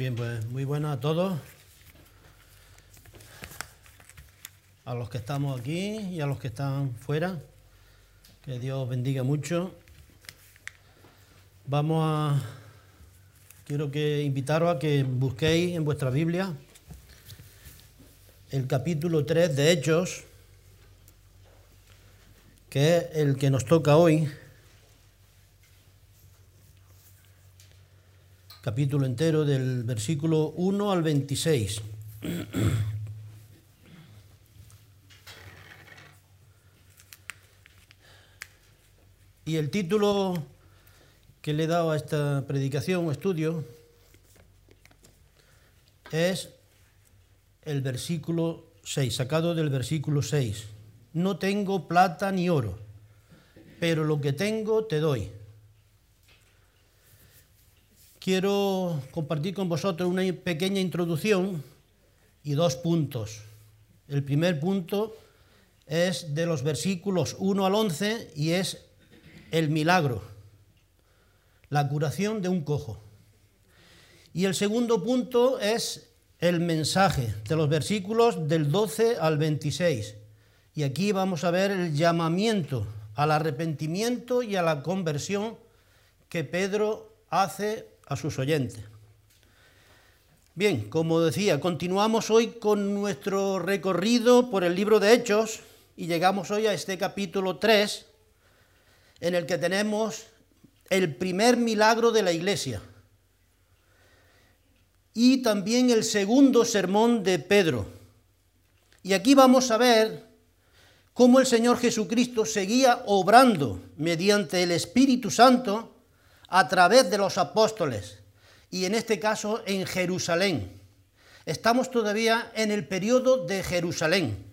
Bien, pues muy buenas a todos. A los que estamos aquí y a los que están fuera. Que Dios bendiga mucho. Vamos a... Quiero que invitaros a que busquéis en vuestra Biblia el capítulo 3 de Hechos, que es el que nos toca hoy. Capítulo entero del versículo 1 al 26. Y el título que le he dado a esta predicación o estudio es el versículo 6, sacado del versículo 6. No tengo plata ni oro, pero lo que tengo te doy quiero compartir con vosotros una pequeña introducción y dos puntos. El primer punto es de los versículos 1 al 11 y es el milagro, la curación de un cojo. Y el segundo punto es el mensaje de los versículos del 12 al 26. Y aquí vamos a ver el llamamiento al arrepentimiento y a la conversión que Pedro hace a sus oyentes. Bien, como decía, continuamos hoy con nuestro recorrido por el libro de Hechos y llegamos hoy a este capítulo 3 en el que tenemos el primer milagro de la iglesia y también el segundo sermón de Pedro. Y aquí vamos a ver cómo el Señor Jesucristo seguía obrando mediante el Espíritu Santo a través de los apóstoles y en este caso en Jerusalén. Estamos todavía en el periodo de Jerusalén.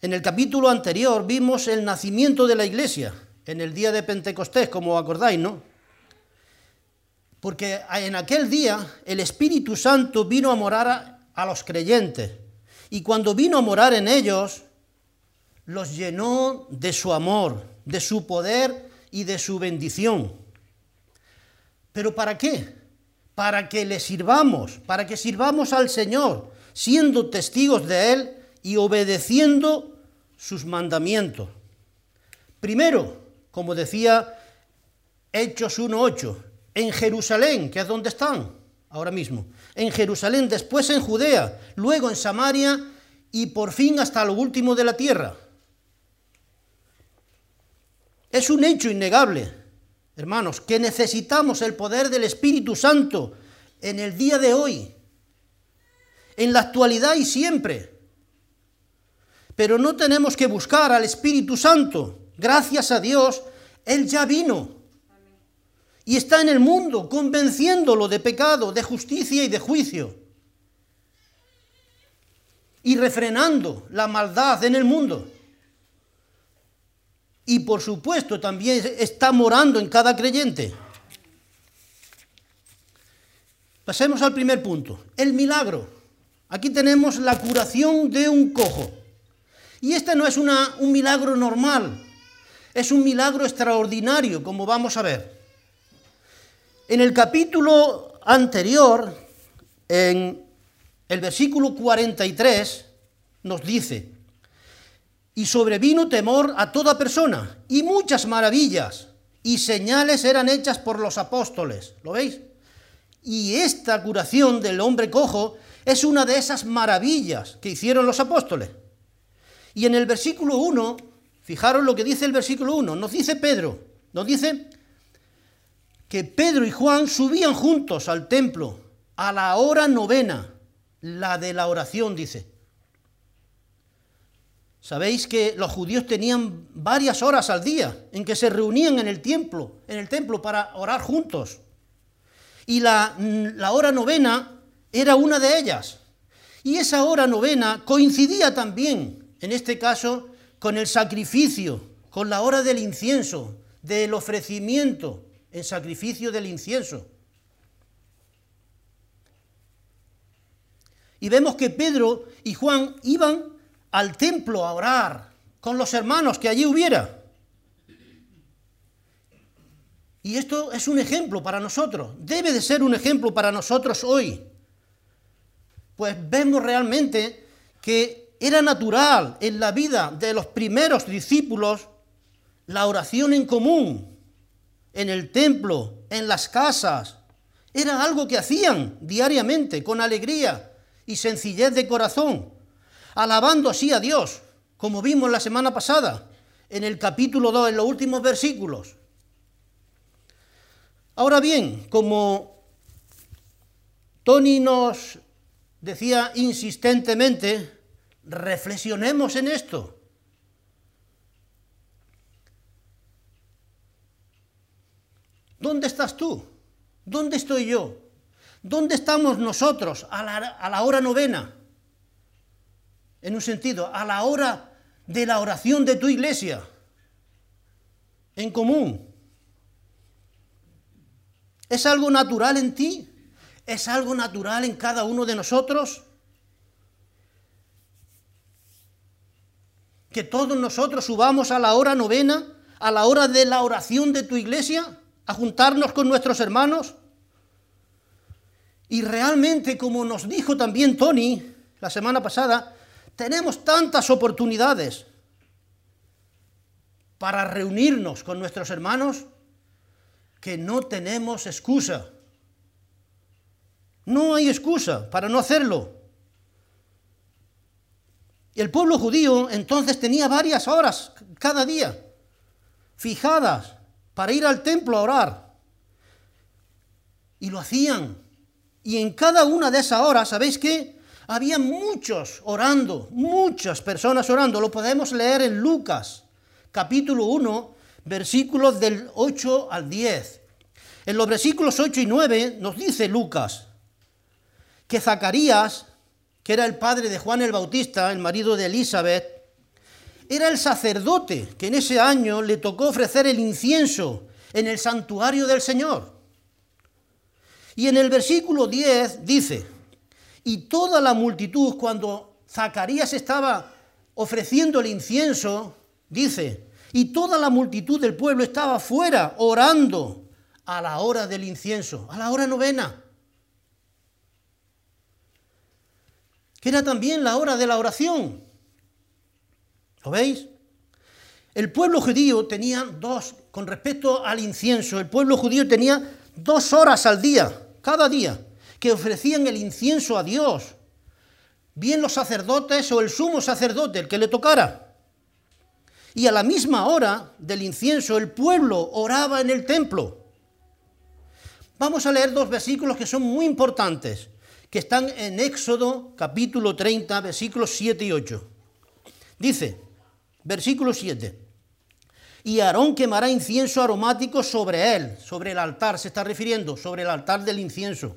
En el capítulo anterior vimos el nacimiento de la iglesia, en el día de Pentecostés, como acordáis, ¿no? Porque en aquel día el Espíritu Santo vino a morar a, a los creyentes y cuando vino a morar en ellos, los llenó de su amor, de su poder y de su bendición. ¿Pero para qué? Para que le sirvamos, para que sirvamos al Señor, siendo testigos de Él y obedeciendo sus mandamientos. Primero, como decía Hechos 1.8, en Jerusalén, que es donde están ahora mismo, en Jerusalén, después en Judea, luego en Samaria y por fin hasta lo último de la tierra. Es un hecho innegable, hermanos, que necesitamos el poder del Espíritu Santo en el día de hoy, en la actualidad y siempre. Pero no tenemos que buscar al Espíritu Santo. Gracias a Dios, Él ya vino. Y está en el mundo convenciéndolo de pecado, de justicia y de juicio. Y refrenando la maldad en el mundo y por supuesto también está morando en cada creyente. Pasemos al primer punto, el milagro. Aquí tenemos la curación de un cojo. Y este no es un milagro normal, es un milagro extraordinario, como vamos a ver. En el capítulo anterior, en el versículo 43, nos dice, y sobrevino temor a toda persona, y muchas maravillas y señales eran hechas por los apóstoles. ¿Lo veis? Y esta curación del hombre cojo es una de esas maravillas que hicieron los apóstoles. Y en el versículo 1, fijaros lo que dice el versículo 1, nos dice Pedro, nos dice que Pedro y Juan subían juntos al templo a la hora novena, la de la oración, dice. Sabéis que los judíos tenían varias horas al día en que se reunían en el templo, en el templo para orar juntos. Y la, la hora novena era una de ellas. Y esa hora novena coincidía también, en este caso, con el sacrificio, con la hora del incienso, del ofrecimiento en sacrificio del incienso. Y vemos que Pedro y Juan iban al templo a orar con los hermanos que allí hubiera. Y esto es un ejemplo para nosotros, debe de ser un ejemplo para nosotros hoy. Pues vemos realmente que era natural en la vida de los primeros discípulos la oración en común, en el templo, en las casas. Era algo que hacían diariamente, con alegría y sencillez de corazón, alabando así a Dios, como vimos la semana pasada, en el capítulo 2, en los últimos versículos. Ahora bien, como Tony nos decía insistentemente, reflexionemos en esto. ¿Dónde estás tú? ¿Dónde estoy yo? ¿Dónde estamos nosotros a la, hora novena? En un sentido, a la hora de la oración de tu iglesia, en común. ¿Es algo natural en ti? ¿Es algo natural en cada uno de nosotros? Que todos nosotros subamos a la hora novena, a la hora de la oración de tu iglesia a juntarnos con nuestros hermanos. Y realmente, como nos dijo también Tony la semana pasada, tenemos tantas oportunidades para reunirnos con nuestros hermanos que no tenemos excusa. No hay excusa para no hacerlo. El pueblo judío entonces tenía varias horas cada día fijadas para ir al templo a orar. Y lo hacían. Y en cada una de esas horas, ¿sabéis qué? Había muchos orando, muchas personas orando. Lo podemos leer en Lucas, capítulo 1, versículos del 8 al 10. En los versículos 8 y 9 nos dice Lucas que Zacarías, que era el padre de Juan el Bautista, el marido de Elizabeth, era el sacerdote que en ese año le tocó ofrecer el incienso en el santuario del Señor. Y en el versículo 10 dice, y toda la multitud cuando Zacarías estaba ofreciendo el incienso, dice, y toda la multitud del pueblo estaba fuera orando a la hora del incienso, a la hora novena, que era también la hora de la oración. ¿Lo veis? El pueblo judío tenía dos, con respecto al incienso, el pueblo judío tenía dos horas al día, cada día, que ofrecían el incienso a Dios. Bien los sacerdotes o el sumo sacerdote, el que le tocara. Y a la misma hora del incienso el pueblo oraba en el templo. Vamos a leer dos versículos que son muy importantes, que están en Éxodo capítulo 30, versículos 7 y 8. Dice, Versículo 7. Y Aarón quemará incienso aromático sobre él, sobre el altar, se está refiriendo, sobre el altar del incienso.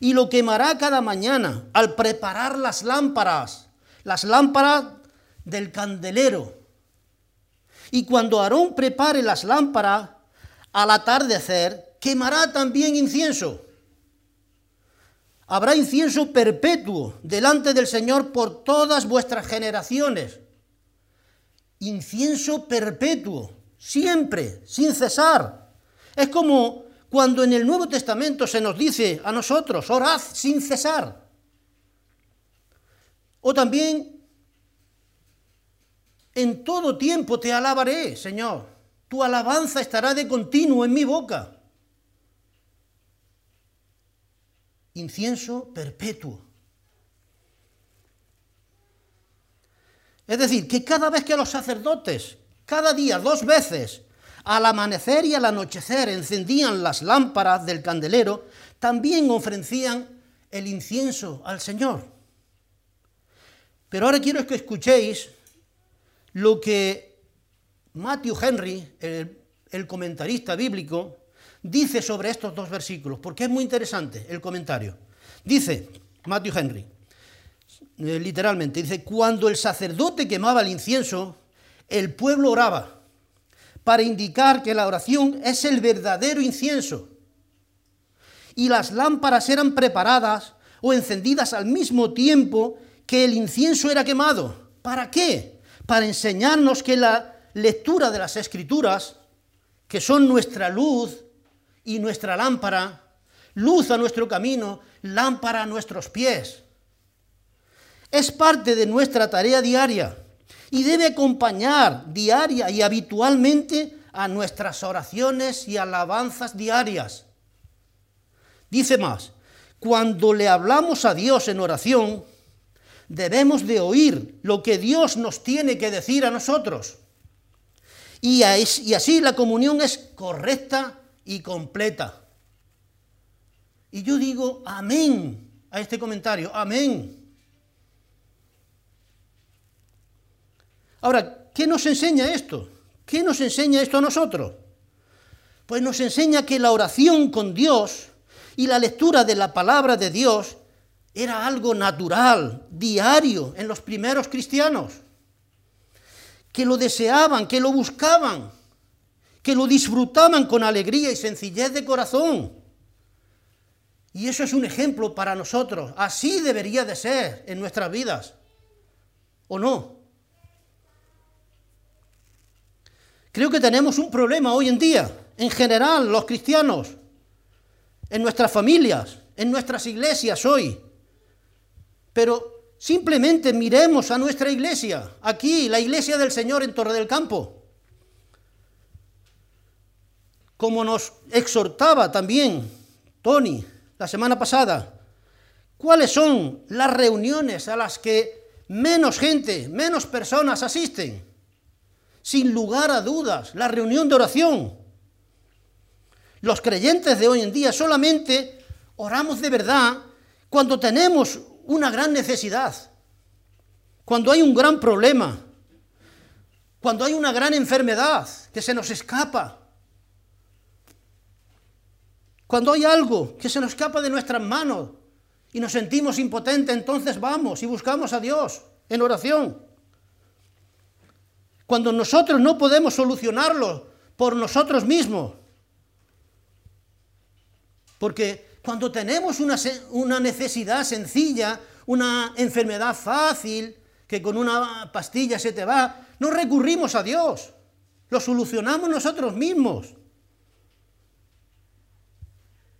Y lo quemará cada mañana al preparar las lámparas, las lámparas del candelero. Y cuando Aarón prepare las lámparas, al atardecer, quemará también incienso. Habrá incienso perpetuo delante del Señor por todas vuestras generaciones incienso perpetuo, siempre, sin cesar. Es como cuando en el Nuevo Testamento se nos dice a nosotros, orad sin cesar. O también, en todo tiempo te alabaré, Señor. Tu alabanza estará de continuo en mi boca. Incienso perpetuo. Es decir, que cada vez que los sacerdotes, cada día, dos veces, al amanecer y al anochecer encendían las lámparas del candelero, también ofrecían el incienso al Señor. Pero ahora quiero que escuchéis lo que Matthew Henry, el, el, comentarista bíblico, dice sobre estos dos versículos, porque es muy interesante el comentario. Dice Matthew Henry, eh, literalmente, dice, cuando el sacerdote quemaba el incienso, el pueblo oraba para indicar que la oración es el verdadero incienso. Y las lámparas eran preparadas o encendidas al mismo tiempo que el incienso era quemado. ¿Para qué? Para enseñarnos que la lectura de las escrituras, que son nuestra luz y nuestra lámpara, luz a nuestro camino, lámpara a nuestros pies. Es parte de nuestra tarea diaria y debe acompañar diaria y habitualmente a nuestras oraciones y alabanzas diarias. Dice más, cuando le hablamos a Dios en oración, debemos de oír lo que Dios nos tiene que decir a nosotros. Y, así la comunión es correcta y completa. Y yo digo amén a este comentario, amén. Ahora, ¿qué nos enseña esto? ¿Qué nos enseña esto a nosotros? Pues nos enseña que la oración con Dios y la lectura de la palabra de Dios era algo natural, diario en los primeros cristianos, que lo deseaban, que lo buscaban, que lo disfrutaban con alegría y sencillez de corazón. Y eso es un ejemplo para nosotros. Así debería de ser en nuestras vidas. ¿O no? Creo que tenemos un problema hoy en día, en general, los cristianos, en nuestras familias, en nuestras iglesias hoy. Pero simplemente miremos a nuestra iglesia, aquí, la iglesia del Señor en Torre del Campo. Como nos exhortaba también Tony la semana pasada, ¿cuáles son las reuniones a las que menos gente, menos personas asisten? Sin lugar a dudas, la reunión de oración. Los creyentes de hoy en día solamente oramos de verdad cuando tenemos una gran necesidad, cuando hay un gran problema, cuando hay una gran enfermedad que se nos escapa, cuando hay algo que se nos escapa de nuestras manos y nos sentimos impotentes, entonces vamos y buscamos a Dios en oración. Cuando nosotros no podemos solucionarlo por nosotros mismos. Porque cuando tenemos una, necesidad sencilla, una enfermedad fácil, que con una pastilla se te va, no recurrimos a Dios, lo solucionamos nosotros mismos.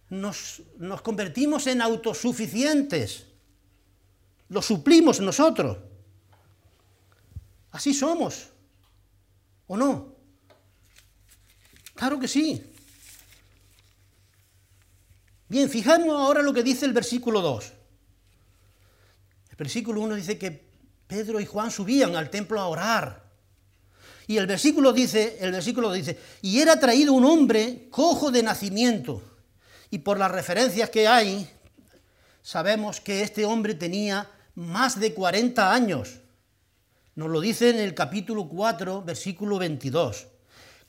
Nos, nos, convertimos en autosuficientes, lo suplimos nosotros. Así somos, ¿o no? Claro que sí. Bien, fijamos ahora lo que dice el versículo 2. El versículo 1 dice que Pedro y Juan subían al templo a orar. Y el versículo dice, el versículo dice, y era traído un hombre cojo de nacimiento. Y por las referencias que hay, sabemos que este hombre tenía más de 40 años. Nos lo dice en el capítulo 4, versículo 22.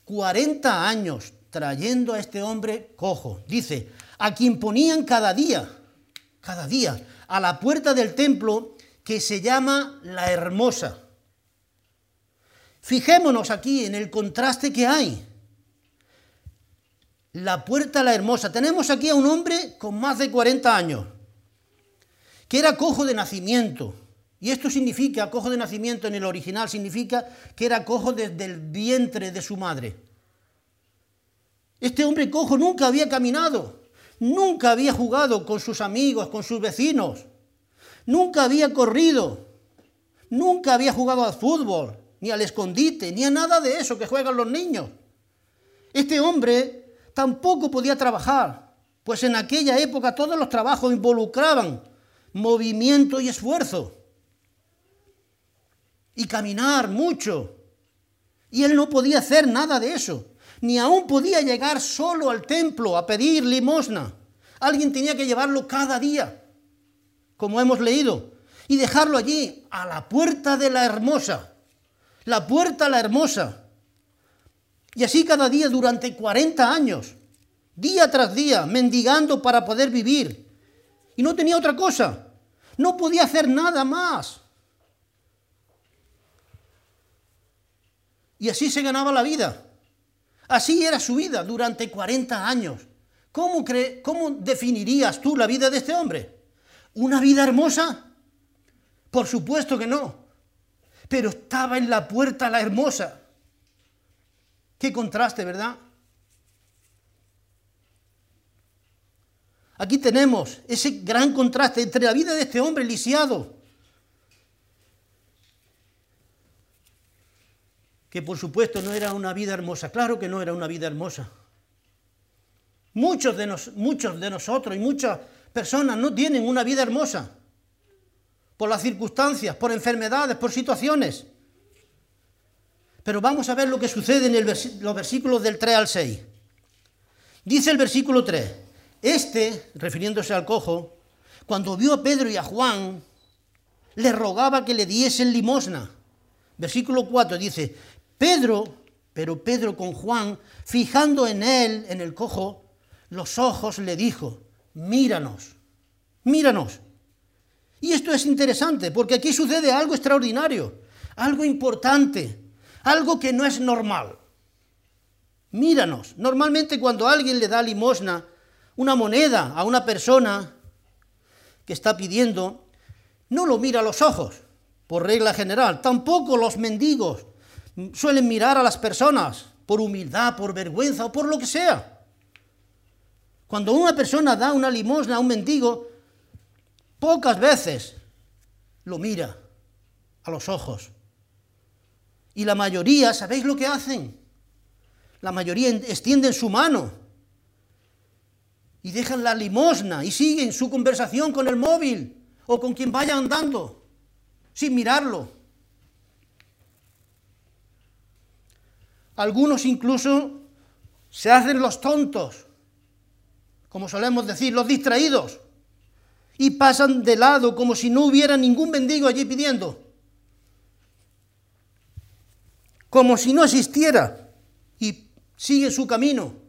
40 años trayendo a este hombre cojo. Dice, a quien ponían cada día, cada día, a la puerta del templo que se llama la Hermosa. Fijémonos aquí en el contraste que hay. La puerta la Hermosa. Tenemos aquí a un hombre con más de 40 años, que era cojo de nacimiento. Y esto significa, cojo de nacimiento en el original, significa que era cojo desde el vientre de su madre. Este hombre cojo nunca había caminado, Nunca había jugado con sus amigos, con sus vecinos. Nunca había corrido. Nunca había jugado al fútbol, ni al escondite, ni a nada de eso que juegan los niños. Este hombre tampoco podía trabajar, pues en aquella época todos los trabajos involucraban movimiento y esfuerzo. Y caminar mucho. Y él no podía hacer nada de eso ni aún podía llegar solo al templo a pedir limosna. Alguien tenía que llevarlo cada día, como hemos leído, y dejarlo allí, a la puerta de la hermosa. La puerta a la hermosa. Y así cada día durante 40 años, día tras día, mendigando para poder vivir. Y no tenía otra cosa. No podía hacer nada más. Y así se ganaba la vida. Así era su vida durante 40 años. ¿Cómo, ¿Cómo definirías tú la vida de este hombre? ¿Una vida hermosa? Por supuesto que no. Pero estaba en la puerta la hermosa. Qué contraste, ¿verdad? Aquí tenemos ese gran contraste entre la vida de este hombre lisiado, que por supuesto no era una vida hermosa, claro que no era una vida hermosa. Muchos de, muchos de nosotros y muchas personas no tienen una vida hermosa por las circunstancias, por enfermedades, por situaciones. Pero vamos a ver lo que sucede en los versículos del 3 al 6. Dice el versículo 3, este, refiriéndose al cojo, cuando vio a Pedro y a Juan, le rogaba que le diesen limosna. Versículo 4 dice, Pedro, pero Pedro con Juan, fijando en él, en el cojo, los ojos le dijo, míranos, míranos. Y esto es interesante, porque aquí sucede algo extraordinario, algo importante, algo que no es normal. Míranos. Normalmente cuando alguien le da limosna, una moneda a una persona que está pidiendo, no lo mira a los ojos, por regla general. Tampoco los mendigos suelen mirar a las personas por humildad, por vergüenza o por lo que sea. Cuando una persona da una limosna a un mendigo, pocas veces lo mira a los ojos. Y la mayoría, ¿sabéis lo que hacen? La mayoría extienden su mano y dejan la limosna y siguen su conversación con el móvil o con quien vaya andando, sin mirarlo. Algunos incluso se hacen los tontos, como solemos decir, los distraídos, y pasan de lado como si no hubiera ningún mendigo allí pidiendo, como si no existiera, y sigue su camino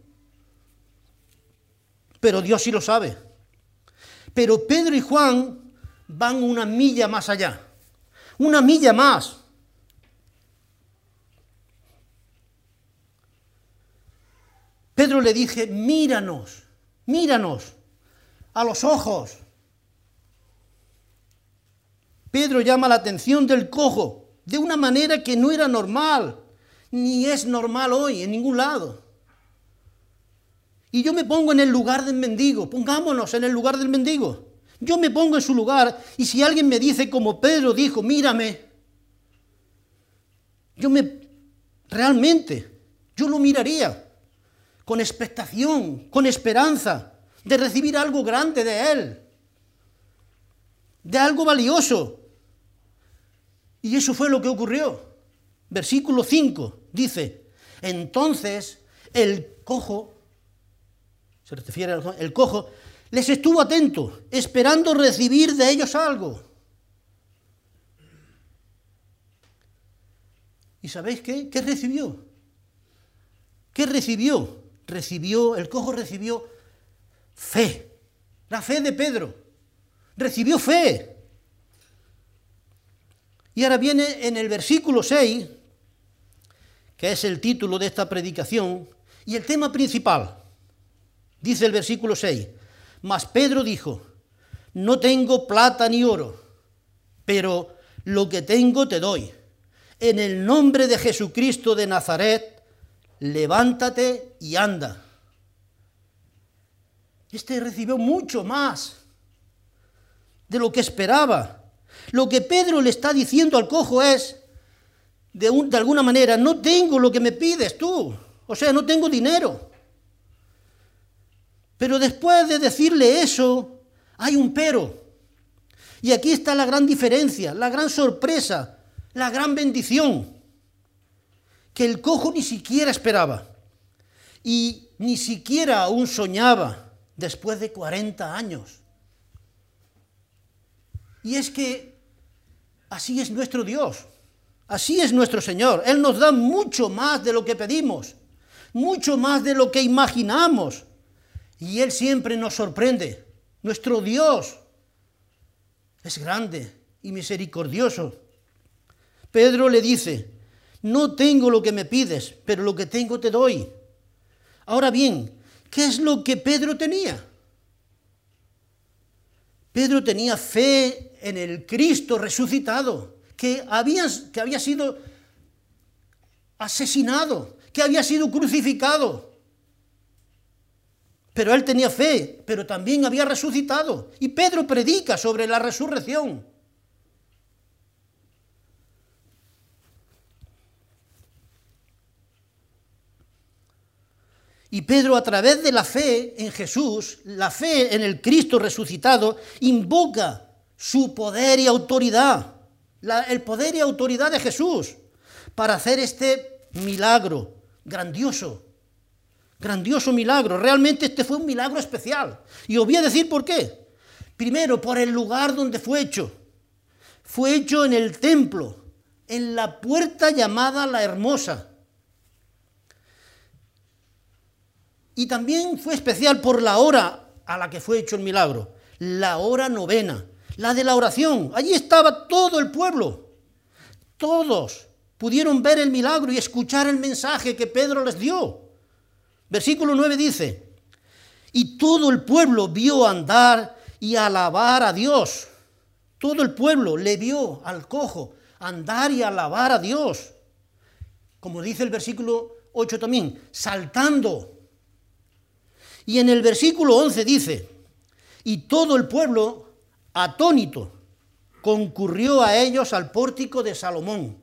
pero Dios sí lo sabe. Pero Pedro y Juan van una milla más allá, una milla más. Pedro le dije, míranos, míranos a los ojos. Pedro llama la atención del cojo de una manera que no era normal, ni es normal hoy en ningún lado. Y yo me pongo en el lugar del mendigo, pongámonos en el lugar del mendigo. Yo me pongo en su lugar y si alguien me dice como Pedro dijo, mírame, yo me, realmente, yo lo miraría con expectación, con esperanza de recibir algo grande de él, de algo valioso. Y eso fue lo que ocurrió. Versículo 5 dice, entonces el cojo se refiere al el cojo, les estuvo atento, esperando recibir de ellos algo. ¿Y sabéis qué? ¿Qué recibió? ¿Qué recibió? Recibió, el cojo recibió fe, la fe de Pedro. Recibió fe. Y ahora viene en el versículo 6, que es el título de esta predicación, y el tema principal. Dice el versículo 6, mas Pedro dijo, no tengo plata ni oro, pero lo que tengo te doy. En el nombre de Jesucristo de Nazaret, levántate y anda. Este recibió mucho más de lo que esperaba. Lo que Pedro le está diciendo al cojo es, de, de alguna manera, no tengo lo que me pides tú. O sea, no tengo dinero. Pero después de decirle eso, hay un pero. Y aquí está la gran diferencia, la gran sorpresa, la gran bendición, que el cojo ni siquiera esperaba y ni siquiera aún soñaba después de 40 años. Y es que así es nuestro Dios, así es nuestro Señor. Él nos da mucho más de lo que pedimos, mucho más de lo que imaginamos. Y Él siempre nos sorprende. Nuestro Dios es grande y misericordioso. Pedro le dice, no tengo lo que me pides, pero lo que tengo te doy. Ahora bien, ¿qué es lo que Pedro tenía? Pedro tenía fe en el Cristo resucitado, que había, que había sido asesinado, que había sido crucificado Pero él tenía fe, pero también había resucitado. Y Pedro predica sobre la resurrección. Y Pedro a través de la fe en Jesús, la fe en el Cristo resucitado, invoca su poder y autoridad, el poder y autoridad de Jesús para hacer este milagro grandioso, grandioso milagro. Realmente este fue un milagro especial. Y os voy a decir por qué. Primero, por el lugar donde fue hecho. Fue hecho en el templo, en la puerta llamada la Hermosa Y también fue especial por la hora a la que fue hecho el milagro, la hora novena, la de la oración. Allí estaba todo el pueblo. Todos pudieron ver el milagro y escuchar el mensaje que Pedro les dio. Versículo 9 dice, y todo el pueblo vio andar y alabar a Dios. Todo el pueblo le vio al cojo andar y alabar a Dios. Como dice el versículo 8 también, saltando y en el versículo 11 dice, y todo el pueblo, atónito, concurrió a ellos al pórtico de Salomón.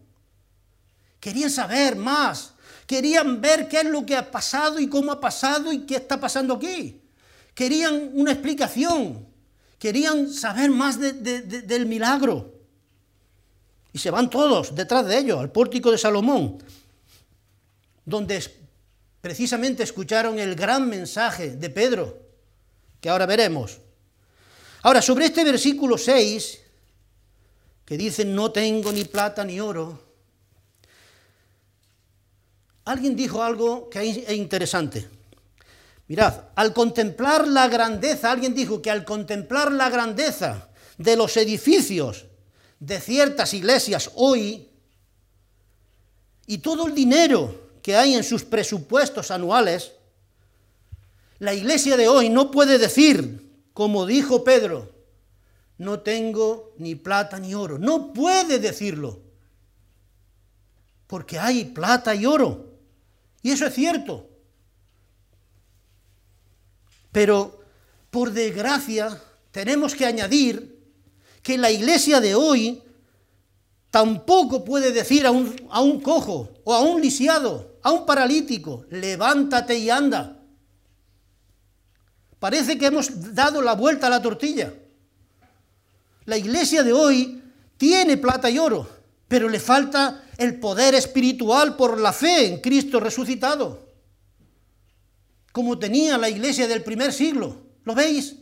Querían saber más, querían ver qué es lo que ha pasado y cómo ha pasado y qué está pasando aquí. Querían una explicación, querían saber más del milagro. Y se van todos detrás de ellos, al pórtico de Salomón, donde precisamente escucharon el gran mensaje de Pedro, que ahora veremos. Ahora, sobre este versículo 6, que dice, no tengo ni plata ni oro, alguien dijo algo que es interesante. Mirad, al contemplar la grandeza, alguien dijo que al contemplar la grandeza de los edificios de ciertas iglesias hoy, y todo el dinero que hay en sus presupuestos anuales, la iglesia de hoy no puede decir, como dijo Pedro, no tengo ni plata ni oro. No puede decirlo. Porque hay plata y oro. Y eso es cierto. Pero, por desgracia, tenemos que añadir que la iglesia de hoy tampoco puede decir a un, a un cojo o a un lisiado a un paralítico, levántate y anda. Parece que hemos dado la vuelta a la tortilla. La iglesia de hoy tiene plata y oro, pero le falta el poder espiritual por la fe en Cristo resucitado, como tenía la iglesia del primer siglo. ¿Lo veis?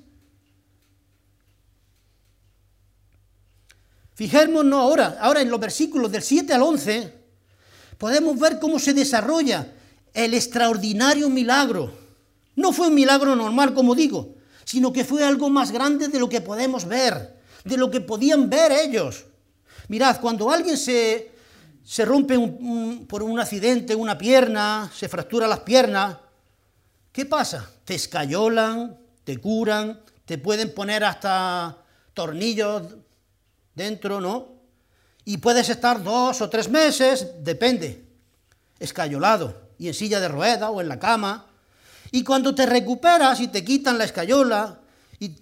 Fijémonos ahora, ahora en los versículos del 7 al 11, podemos ver cómo se desarrolla el extraordinario milagro. No fue un milagro normal, como digo, sino que fue algo más grande de lo que podemos ver, de lo que podían ver ellos. Mirad, cuando alguien se, se rompe por un accidente una pierna, se fractura las piernas, ¿qué pasa? Te escayolan, te curan, te pueden poner hasta tornillos dentro, ¿no? Y puedes estar dos o tres meses, depende, escayolado y en silla de rueda o en la cama. Y cuando te recuperas y te quitan la escayola, y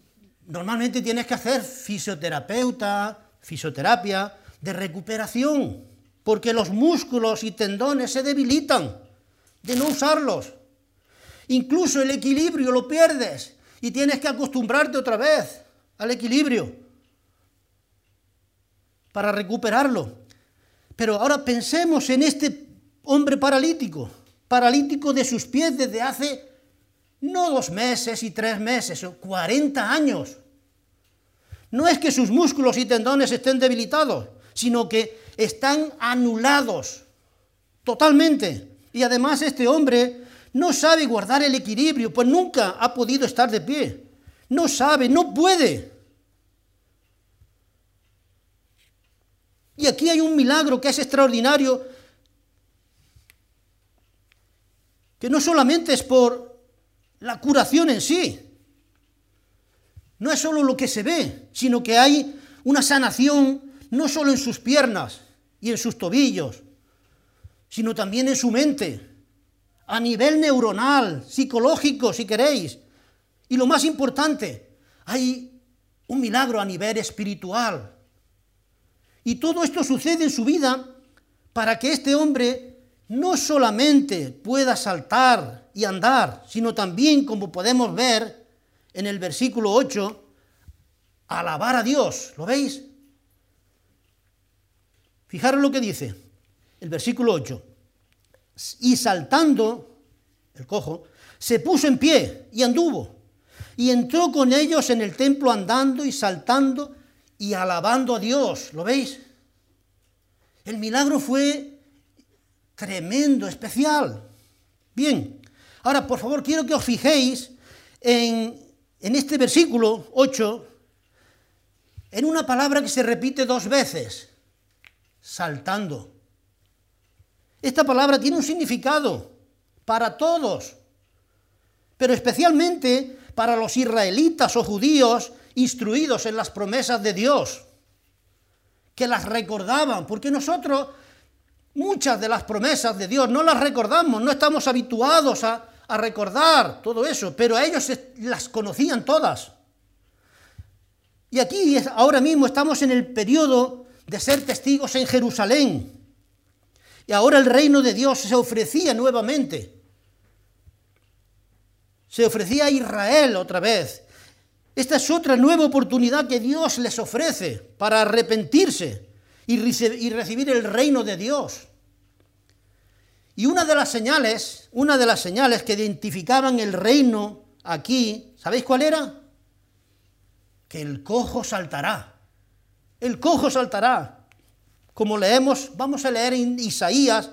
normalmente tienes que hacer fisioterapeuta, fisioterapia de recuperación, porque los músculos y tendones se debilitan de no usarlos. Incluso el equilibrio lo pierdes y tienes que acostumbrarte otra vez al equilibrio para recuperarlo. Pero ahora pensemos en este hombre paralítico, paralítico de sus pies desde hace no dos meses y tres meses, 40 años. No es que sus músculos y tendones estén debilitados, sino que están anulados totalmente. Y además este hombre no sabe guardar el equilibrio, pues nunca ha podido estar de pie. No sabe, no puede. Y aquí hay un milagro que es extraordinario, que no solamente es por la curación en sí, no es solo lo que se ve, sino que hay una sanación no solo en sus piernas y en sus tobillos, sino también en su mente, a nivel neuronal, psicológico, si queréis, Y lo más importante, hay un milagro a nivel espiritual. Y todo esto sucede en su vida para que este hombre no solamente pueda saltar y andar, sino también, como podemos ver en el versículo 8, alabar a Dios. ¿Lo veis? Fijaros lo que dice el versículo 8. Y saltando, el cojo, se puso en pie y anduvo. Y entró con ellos en el templo andando y saltando y alabando a Dios. ¿Lo veis? El milagro fue tremendo, especial. Bien, ahora por favor quiero que os fijéis en, en este versículo 8, en una palabra que se repite dos veces, saltando. Esta palabra tiene un significado para todos, pero especialmente para los israelitas o judíos instruidos en las promesas de Dios, que las recordaban, porque nosotros muchas de las promesas de Dios no las recordamos, no estamos habituados a, recordar todo eso, pero ellos las conocían todas. Y aquí ahora mismo estamos en el periodo de ser testigos en Jerusalén. Y ahora el reino de Dios se ofrecía nuevamente. Se ofrecía a Israel otra vez. Esta es otra nueva oportunidad que Dios les ofrece para arrepentirse y, recibir el reino de Dios. Y una de las señales, una de las señales que identificaban el reino aquí, ¿sabéis cuál era? que el cojo saltará. El cojo saltará. Como leemos, vamos a leer en Isaías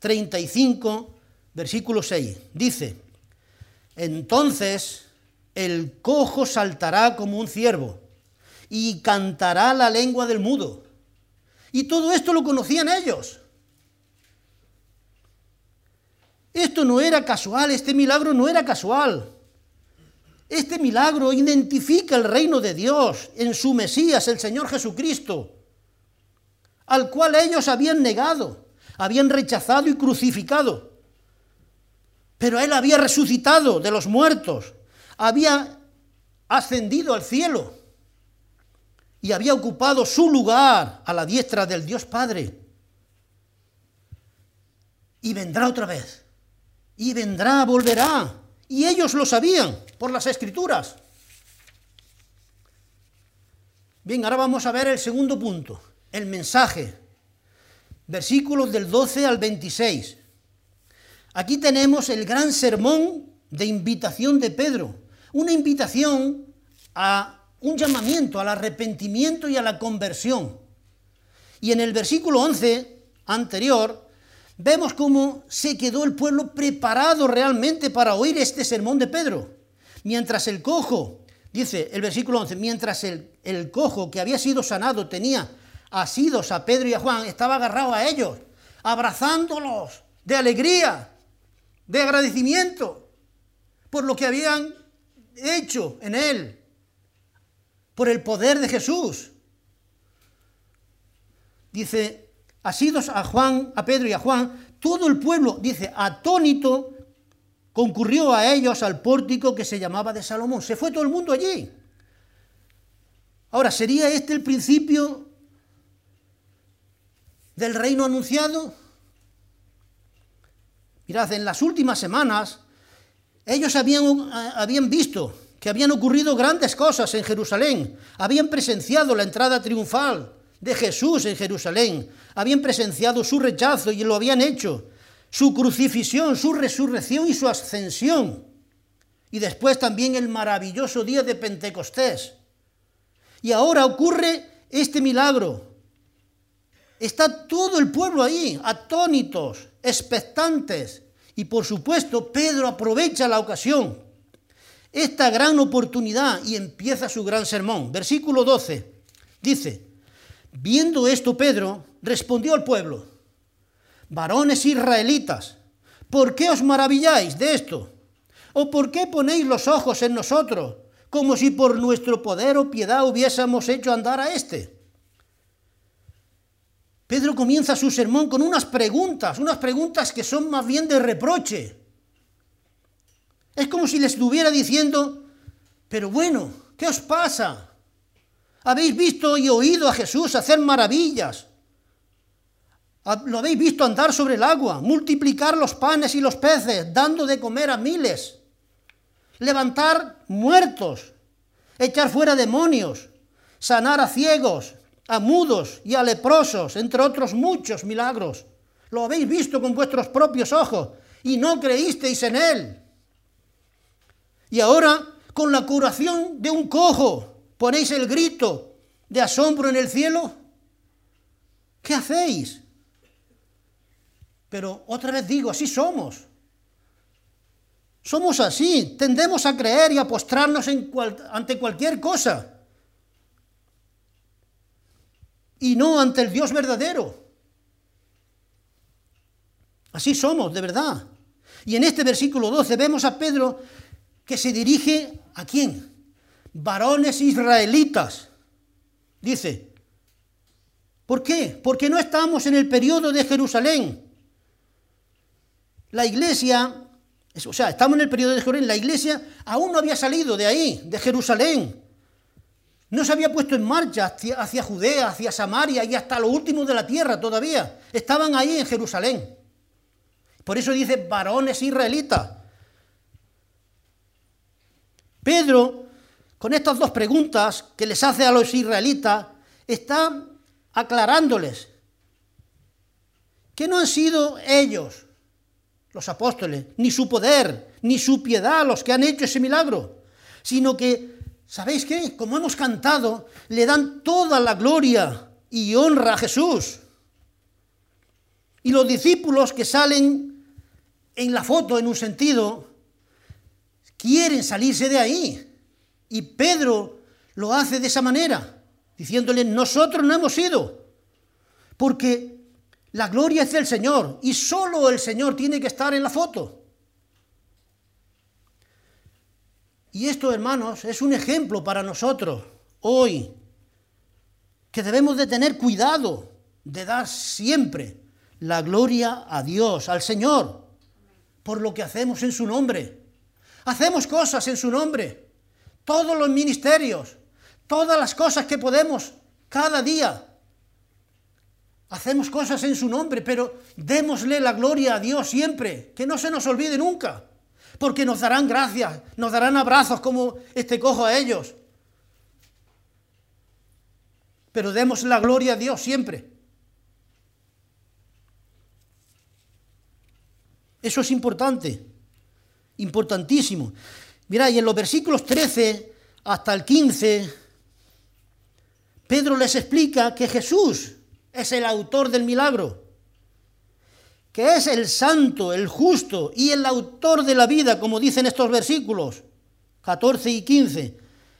35, versículo 6. Dice, entonces el cojo saltará como un ciervo y cantará la lengua del mudo. Y todo esto lo conocían ellos. Esto no era casual, este milagro no era casual. Este milagro identifica el reino de Dios en su Mesías, el Señor Jesucristo, al cual ellos habían negado, habían rechazado y crucificado. Pero Él había resucitado de los muertos, había ascendido al cielo y había ocupado su lugar a la diestra del Dios Padre. Y vendrá otra vez, y vendrá, volverá y ellos lo sabían por las escrituras. Bien, ahora vamos a ver el segundo punto, el mensaje. Versículos del 12 al 26. Aquí tenemos el gran sermón de invitación de Pedro, una invitación a un llamamiento al arrepentimiento y a la conversión. Y en el versículo 11 anterior vemos cómo se quedó el pueblo preparado realmente para oír este sermón de Pedro. Mientras el cojo, dice el versículo 11, mientras el, el cojo que había sido sanado tenía asidos a Pedro y a Juan, estaba agarrado a ellos, abrazándolos de alegría, de agradecimiento por lo que habían hecho en él, por el poder de Jesús. Dice asidos a Juan, a Pedro y a Juan, todo el pueblo, dice, atónito, concurrió a ellos al pórtico que se llamaba de Salomón. Se fue todo el mundo allí. Ahora, ¿sería este el principio del reino anunciado? Mirad, en las últimas semanas ellos habían, habían visto que habían ocurrido grandes cosas en Jerusalén, habían presenciado la entrada triunfal de Jesús en Jerusalén. Habían presenciado su rechazo y lo habían hecho, su crucifixión, su resurrección y su ascensión. Y después también el maravilloso día de Pentecostés. Y ahora ocurre este milagro. Está todo el pueblo ahí, atónitos, expectantes. Y por supuesto, Pedro aprovecha la ocasión, esta gran oportunidad, y empieza su gran sermón. Versículo 12 dice, Viendo esto, Pedro respondió al pueblo, varones israelitas, ¿por qué os maravilláis de esto? ¿O por qué ponéis los ojos en nosotros, como si por nuestro poder o piedad hubiésemos hecho andar a éste? Pedro comienza su sermón con unas preguntas, unas preguntas que son más bien de reproche. Es como si les estuviera diciendo, Pero bueno, ¿qué os pasa? Habéis visto y oído a Jesús hacer maravillas. Lo habéis visto andar sobre el agua, multiplicar los panes y los peces, dando de comer a miles, levantar muertos, echar fuera demonios, sanar a ciegos, a mudos y a leprosos, entre otros muchos milagros. Lo habéis visto con vuestros propios ojos y no creísteis en él. Y ahora, con la curación de un cojo, ponéis el grito de asombro en el cielo. ¿Qué hacéis? Pero otra vez digo, así somos. Somos así, tendemos a creer y a postrarnos ante cualquier cosa. Y no ante el Dios verdadero. Así somos, de verdad. Y en este versículo 12 vemos a Pedro que se dirige a quién? Varones israelitas. Dice, ¿por qué? Porque no estamos en el periodo de Jerusalén. La iglesia o sea, estamos en el periodo de Jerusalén, la iglesia aún no había salido de ahí, de Jerusalén. No se había puesto en marcha hacia, Judea, hacia Samaria y hasta lo último de la tierra todavía. Estaban ahí en Jerusalén. Por eso dice varones israelitas. Pedro, con estas dos preguntas que les hace a los israelitas, está aclarándoles que no han sido ellos los apóstoles, ni su poder, ni su piedad los que han hecho ese milagro, sino que, ¿sabéis qué? Como hemos cantado, le dan toda la gloria y honra a Jesús. Y los discípulos que salen en la foto, en un sentido, quieren salirse de ahí. Y Pedro lo hace de esa manera, diciéndole, nosotros no hemos ido, porque la gloria es del Señor y solo el Señor tiene que estar en la foto. Y esto, hermanos, es un ejemplo para nosotros hoy, que debemos de tener cuidado de dar siempre la gloria a Dios, al Señor, por lo que hacemos en su nombre. Hacemos cosas en su nombre, todos los ministerios, todas las cosas que podemos cada día Hacemos cosas en su nombre, pero démosle la gloria a Dios siempre, que no se nos olvide nunca, porque nos darán gracias, nos darán abrazos como este cojo a ellos. Pero demos la gloria a Dios siempre. Eso es importante, importantísimo. Mira, y en los versículos 13 hasta el 15, Pedro les explica que Jesús es el autor del milagro, que es el santo, el justo y el autor de la vida, como dicen estos versículos 14 y 15.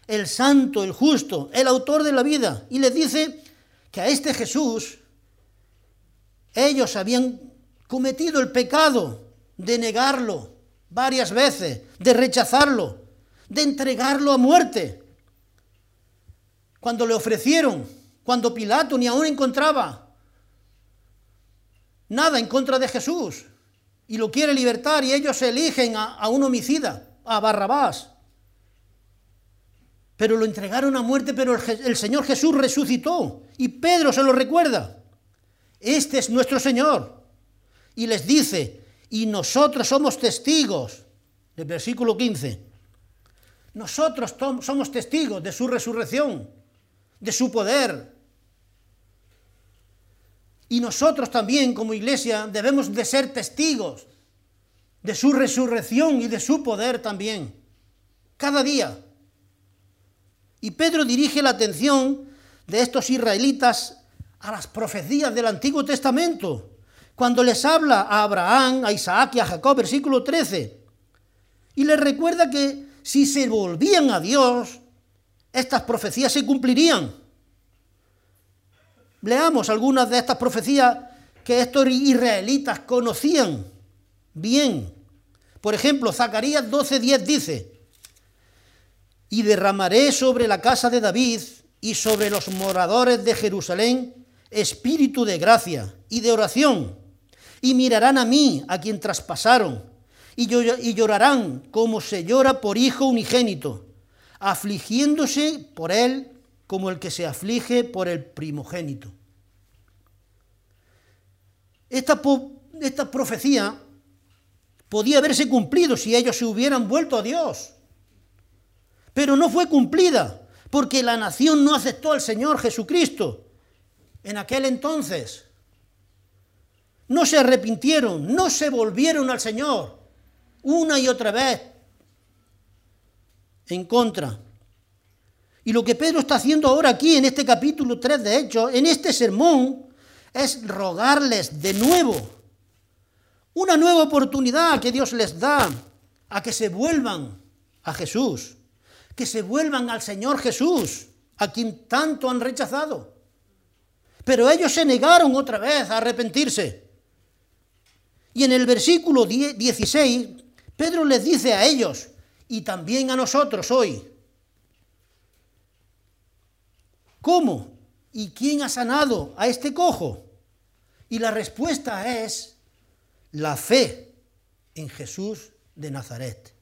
El santo, el justo, el autor de la vida. Y les dice que a este Jesús ellos habían cometido el pecado de negarlo varias veces, de rechazarlo, de entregarlo a muerte. Cuando le ofrecieron cuando Pilato ni aún encontraba nada en contra de Jesús y lo quiere libertar y ellos eligen a, un homicida, a Barrabás. Pero lo entregaron a muerte, pero el, el Señor Jesús resucitó y Pedro se lo recuerda. Este es nuestro Señor. Y les dice, y nosotros somos testigos, del versículo 15, nosotros somos testigos de su resurrección, de su poder, y nosotros también como iglesia debemos de ser testigos de su resurrección y de su poder también, cada día. Y Pedro dirige la atención de estos israelitas a las profecías del Antiguo Testamento, cuando les habla a Abraham, a Isaac y a Jacob, versículo 13, y les recuerda que si se volvían a Dios, estas profecías se cumplirían. Leamos algunas de estas profecías que estos israelitas conocían bien. Por ejemplo, Zacarías 12:10 dice, y derramaré sobre la casa de David y sobre los moradores de Jerusalén espíritu de gracia y de oración, y mirarán a mí, a quien traspasaron, y llorarán como se llora por hijo unigénito, afligiéndose por él como el que se aflige por el primogénito. Esta, esta profecía podía haberse cumplido si ellos se hubieran vuelto a Dios, pero no fue cumplida porque la nación no aceptó al Señor Jesucristo en aquel entonces. No se arrepintieron, no se volvieron al Señor una y otra vez en contra. Y lo que Pedro está haciendo ahora aquí en este capítulo 3 de Hechos, en este sermón, es rogarles de nuevo una nueva oportunidad que Dios les da a que se vuelvan a Jesús, que se vuelvan al Señor Jesús, a quien tanto han rechazado. Pero ellos se negaron otra vez a arrepentirse. Y en el versículo 16, Pedro les dice a ellos, y también a nosotros hoy, ¿cómo y quién ha sanado a este cojo? Y la respuesta es la fe en Jesús de Nazaret.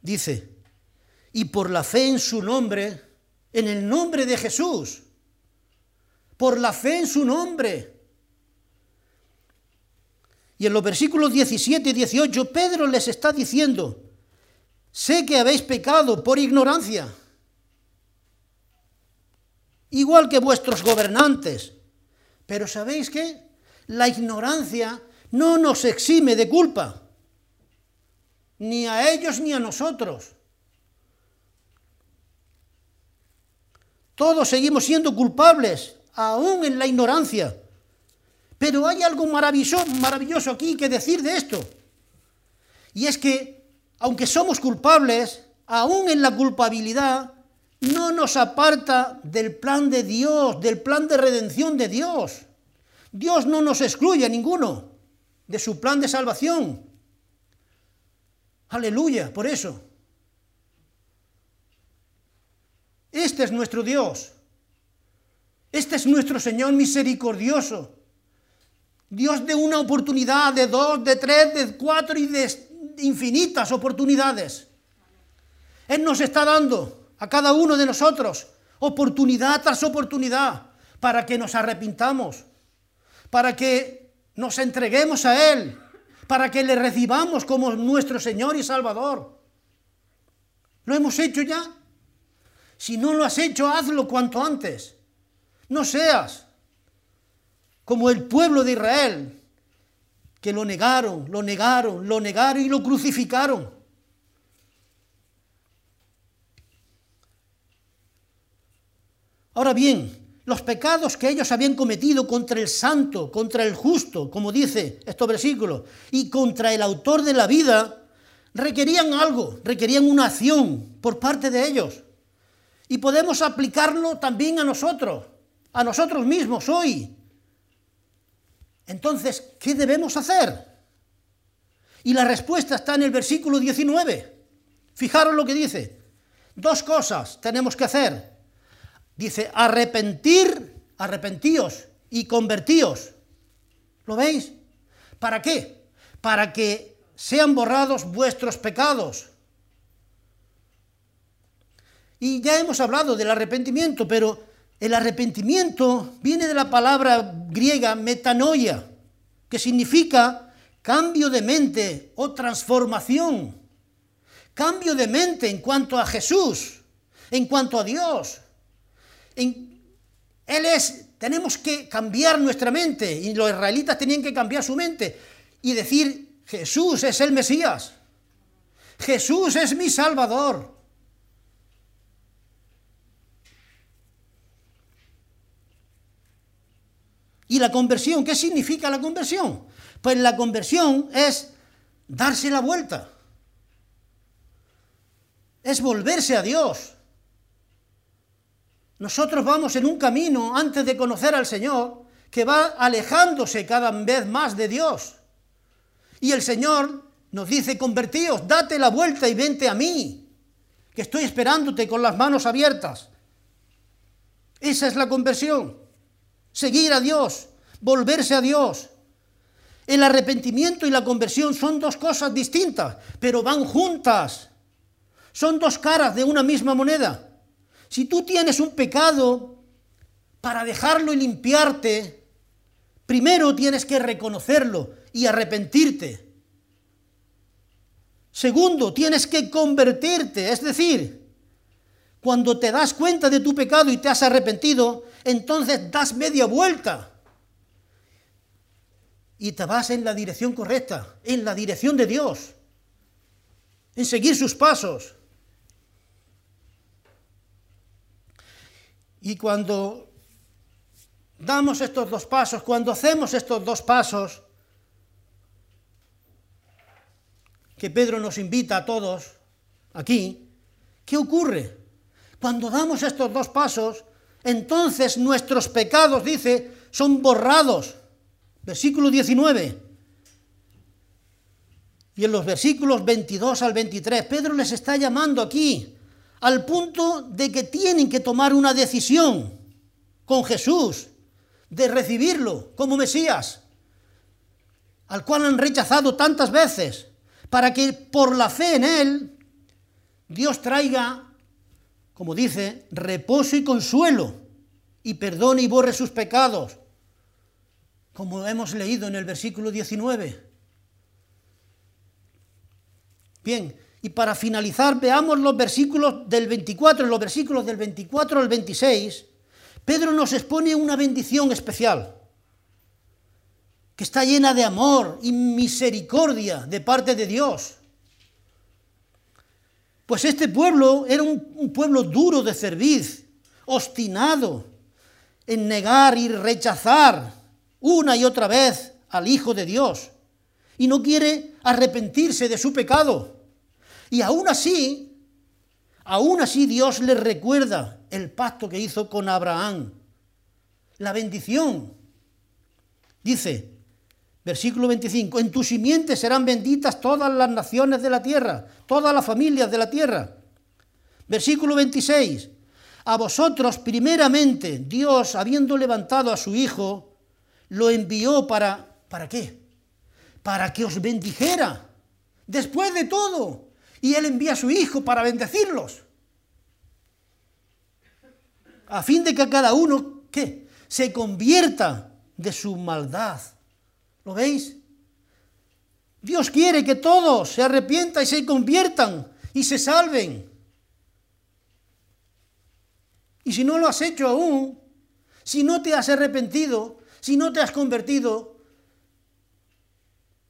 Dice, y por la fe en su nombre, en el nombre de Jesús, por la fe en su nombre, y en los versículos 17 y 18, Pedro les está diciendo, sé que habéis pecado por ignorancia, igual que vuestros gobernantes, pero ¿sabéis qué? La ignorancia no nos exime de culpa, ni a ellos ni a nosotros. Todos seguimos siendo culpables, aún en la ignorancia. Pero hay algo maravilloso, maravilloso aquí que decir de esto. Y es que, aunque somos culpables, aún en la culpabilidad, no nos aparta del plan de Dios, del plan de redención de Dios. Dios no nos excluye a ninguno de su plan de salvación. Aleluya, por eso. Este es nuestro Dios. Este es nuestro Señor misericordioso. Dios de una oportunidad, de dos, de tres, de cuatro y de infinitas oportunidades. Él nos está dando a cada uno de nosotros oportunidad tras oportunidad para que nos arrepintamos, para que nos entreguemos a Él, para que le recibamos como nuestro Señor y Salvador. ¿Lo hemos hecho ya? Si no lo has hecho, hazlo cuanto antes. No seas como el pueblo de Israel, que lo negaron, lo negaron, lo negaron y lo crucificaron. Ahora bien, los pecados que ellos habían cometido contra el santo, contra el justo, como dice estos versículos, y contra el autor de la vida, requerían algo, requerían una acción por parte de ellos. Y podemos aplicarlo también a nosotros, a nosotros mismos hoy. Entonces, ¿qué debemos hacer? Y la respuesta está en el versículo 19. Fijaros lo que dice. Dos cosas tenemos que hacer. Dice, arrepentir, arrepentíos y convertíos. ¿Lo veis? ¿Para qué? Para que sean borrados vuestros pecados. Y ya hemos hablado del arrepentimiento, pero el arrepentimiento viene de la palabra griega metanoia, que significa cambio de mente o transformación. Cambio de mente en cuanto a Jesús, en cuanto a Dios. él es, tenemos que cambiar nuestra mente, y los israelitas tenían que cambiar su mente y decir, Jesús es el Mesías, Jesús es mi Salvador. ¿Y la conversión? ¿Qué significa la conversión? Pues la conversión es darse la vuelta. Es volverse a Dios. Nosotros vamos en un camino antes de conocer al Señor que va alejándose cada vez más de Dios. Y el Señor nos dice, convertíos, date la vuelta y vente a mí, que estoy esperándote con las manos abiertas. Esa es la conversión seguir a Dios, volverse a Dios. El arrepentimiento y la conversión son dos cosas distintas, pero van juntas. Son dos caras de una misma moneda. Si tú tienes un pecado, para dejarlo y limpiarte, primero tienes que reconocerlo y arrepentirte. Segundo, tienes que convertirte, es decir, cuando te das cuenta de tu pecado y te has arrepentido, entonces das media vuelta y te vas en la dirección correcta, en la dirección de Dios, en seguir sus pasos. Y cuando damos estos dos pasos, cuando hacemos estos dos pasos, que Pedro nos invita a todos aquí, ¿qué ocurre? Cuando damos estos dos pasos, entonces nuestros pecados, dice, son borrados. Versículo 19. Y en los versículos 22 al 23, Pedro les está llamando aquí al punto de que tienen que tomar una decisión con Jesús, de recibirlo como Mesías, al cual han rechazado tantas veces, para que por la fe en Él Dios traiga, como dice, reposo y consuelo, y perdone y borre sus pecados como hemos leído en el versículo 19. Bien, y para finalizar, veamos los versículos del 24, en los versículos del 24 al 26, Pedro nos expone una bendición especial, que está llena de amor y misericordia de parte de Dios. Pues este pueblo era un, pueblo duro de cerviz, obstinado en negar y rechazar una y otra vez al Hijo de Dios y no quiere arrepentirse de su pecado. Y aún así, aún así Dios le recuerda el pacto que hizo con Abraham, la bendición. Dice, versículo 25, en tu simiente serán benditas todas las naciones de la tierra, todas las familias de la tierra. Versículo 26, a vosotros primeramente Dios, habiendo levantado a su Hijo, lo envió para, ¿para qué? Para que os bendijera. Después de todo. Y Él envía a su Hijo para bendecirlos. A fin de que cada uno, ¿qué? Se convierta de su maldad. ¿Lo veis? Dios quiere que todos se arrepientan y se conviertan y se salven. Y si no lo has hecho aún, si no te has arrepentido, si no te has convertido,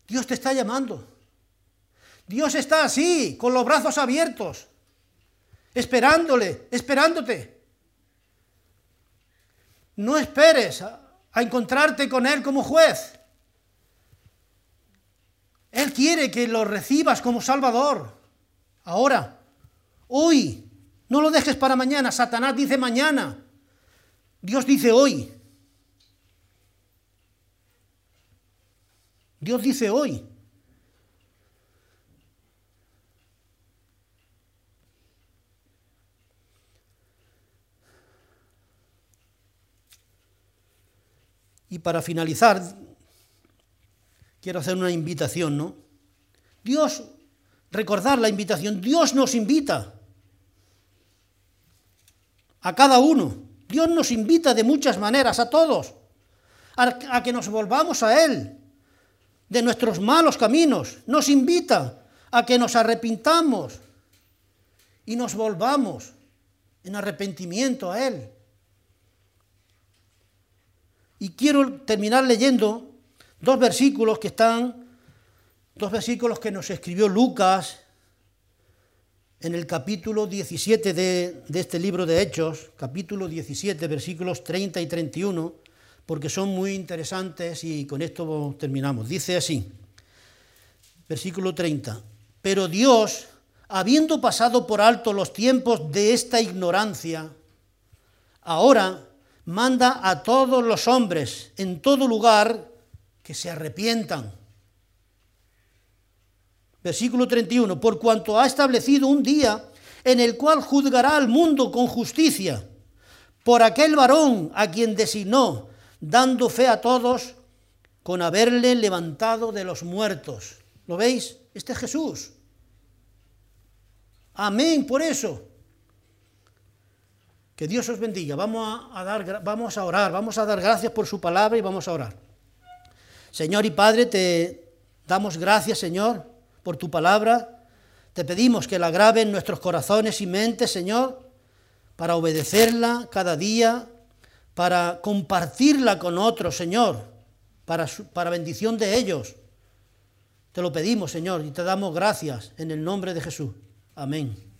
Dios te está llamando. Dios está así, con los brazos abiertos, esperándole, esperándote. No esperes a, encontrarte con Él como juez. Él quiere que lo recibas como Salvador. Ahora, hoy, no lo dejes para mañana. Satanás dice mañana. Dios dice hoy. Dios dice hoy. Y para finalizar, quiero hacer una invitación, ¿no? Dios, recordar la invitación, Dios nos invita a cada uno. Dios nos invita de muchas maneras, a todos, a, que nos volvamos a Él, de nuestros malos caminos, nos invita a que nos arrepintamos y nos volvamos en arrepentimiento a Él. Y quiero terminar leyendo dos versículos que están, dos versículos que nos escribió Lucas en el capítulo 17 de, este libro de Hechos, capítulo 17, versículos 30 y 31 porque son muy interesantes y con esto terminamos. Dice así, versículo 30, pero Dios, habiendo pasado por alto los tiempos de esta ignorancia, ahora manda a todos los hombres en todo lugar que se arrepientan. Versículo 31, por cuanto ha establecido un día en el cual juzgará al mundo con justicia, por aquel varón a quien designó, dando fe a todos con haberle levantado de los muertos. ¿Lo veis? Este es Jesús. Amén por eso. Que Dios os bendiga. Vamos a, dar, vamos a orar, vamos a dar gracias por su palabra y vamos a orar. Señor y Padre, te damos gracias, Señor, por tu palabra. Te pedimos que la grabe en nuestros corazones y mentes, Señor, para obedecerla cada día, para compartirla con otros, Señor, para, para bendición de ellos. Te lo pedimos, Señor, y te damos gracias en el nombre de Jesús. Amén.